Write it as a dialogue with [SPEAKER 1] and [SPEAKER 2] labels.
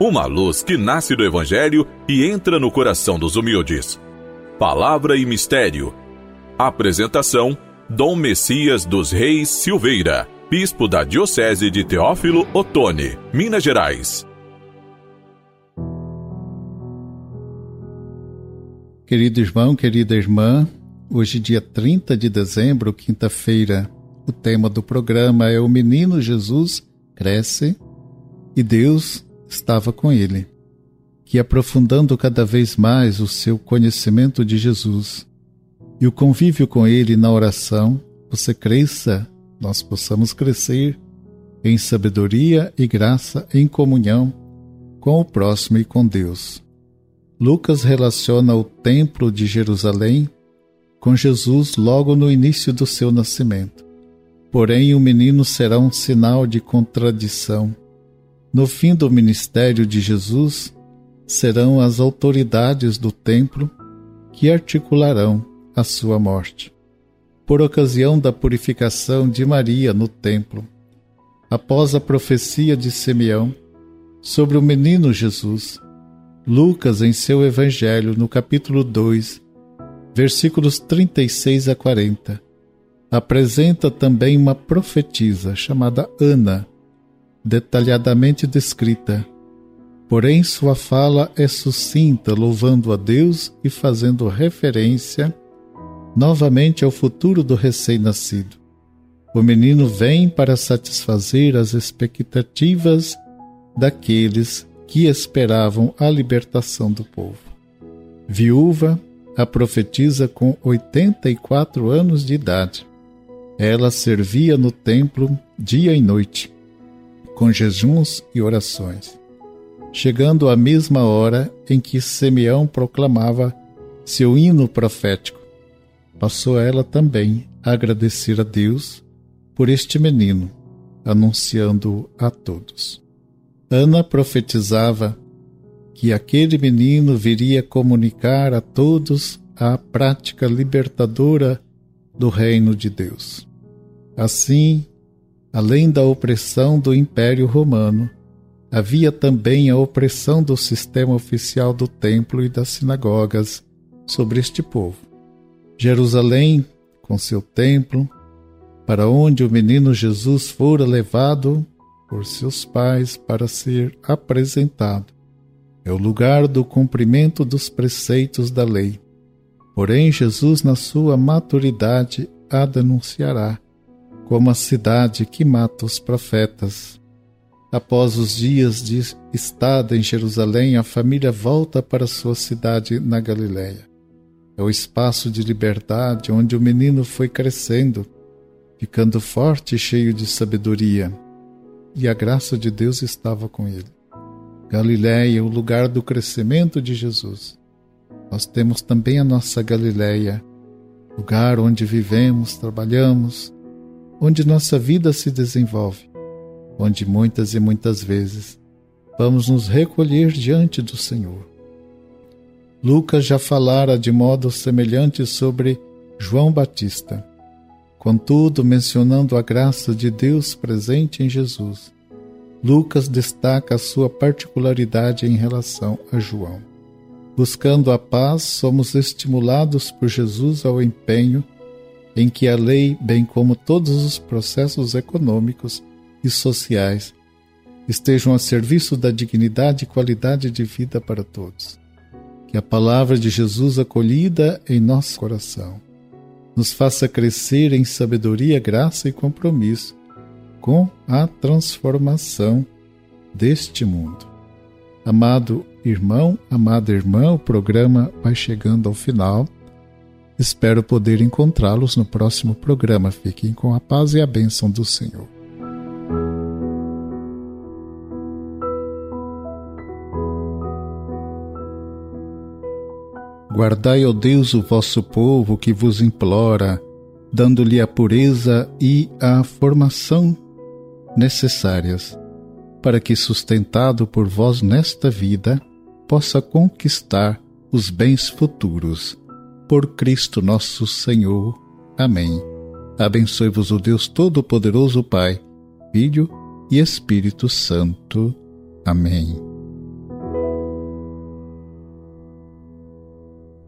[SPEAKER 1] uma luz que nasce do Evangelho e entra no coração dos humildes. Palavra e Mistério. Apresentação: Dom Messias dos Reis Silveira, Bispo da Diocese de Teófilo Otoni, Minas Gerais.
[SPEAKER 2] Querido irmão, querida irmã, hoje, dia 30 de dezembro, quinta-feira, o tema do programa é O Menino Jesus Cresce e Deus estava com ele, que aprofundando cada vez mais o seu conhecimento de Jesus e o convívio com ele na oração, você cresça, nós possamos crescer em sabedoria e graça em comunhão com o próximo e com Deus. Lucas relaciona o Templo de Jerusalém com Jesus logo no início do seu nascimento. Porém, o menino será um sinal de contradição. No fim do ministério de Jesus, serão as autoridades do templo que articularão a sua morte. Por ocasião da purificação de Maria no templo, após a profecia de Simeão sobre o menino Jesus, Lucas, em seu Evangelho, no capítulo 2, versículos 36 a 40, apresenta também uma profetisa chamada Ana, detalhadamente descrita. Porém, sua fala é sucinta, louvando a Deus e fazendo referência novamente ao futuro do recém-nascido. O menino vem para satisfazer as expectativas daqueles que esperavam a libertação do povo. Viúva, a profetiza com 84 anos de idade. Ela servia no templo dia e noite, com jejuns e orações. Chegando à mesma hora em que Simeão proclamava seu hino profético, passou ela também a agradecer a Deus por este menino, anunciando-o a todos. Ana profetizava que aquele menino viria comunicar a todos a prática libertadora do reino de Deus. Assim, além da opressão do Império Romano, havia também a opressão do sistema oficial do templo e das sinagogas sobre este povo. Jerusalém, com seu templo, para onde o menino Jesus fora levado, por seus pais para ser apresentado. É o lugar do cumprimento dos preceitos da lei. Porém, Jesus, na sua maturidade, a denunciará como a cidade que mata os profetas. Após os dias de estada em Jerusalém, a família volta para sua cidade na Galiléia. É o espaço de liberdade onde o menino foi crescendo, ficando forte e cheio de sabedoria e a graça de Deus estava com ele. Galiléia, o lugar do crescimento de Jesus. Nós temos também a nossa Galiléia, lugar onde vivemos, trabalhamos, onde nossa vida se desenvolve, onde muitas e muitas vezes vamos nos recolher diante do Senhor. Lucas já falara de modo semelhante sobre João Batista. Contudo, mencionando a graça de Deus presente em Jesus, Lucas destaca a sua particularidade em relação a João. Buscando a paz, somos estimulados por Jesus ao empenho em que a lei, bem como todos os processos econômicos e sociais, estejam a serviço da dignidade e qualidade de vida para todos. Que a palavra de Jesus acolhida em nosso coração nos faça crescer em sabedoria, graça e compromisso com a transformação deste mundo. Amado irmão, amada irmã, o programa vai chegando ao final. Espero poder encontrá-los no próximo programa. Fiquem com a paz e a bênção do Senhor. Guardai, ó Deus, o vosso povo que vos implora, dando-lhe a pureza e a formação necessárias, para que, sustentado por vós nesta vida, possa conquistar os bens futuros. Por Cristo nosso Senhor. Amém. Abençoe-vos o Deus Todo-Poderoso, Pai, Filho e Espírito Santo. Amém.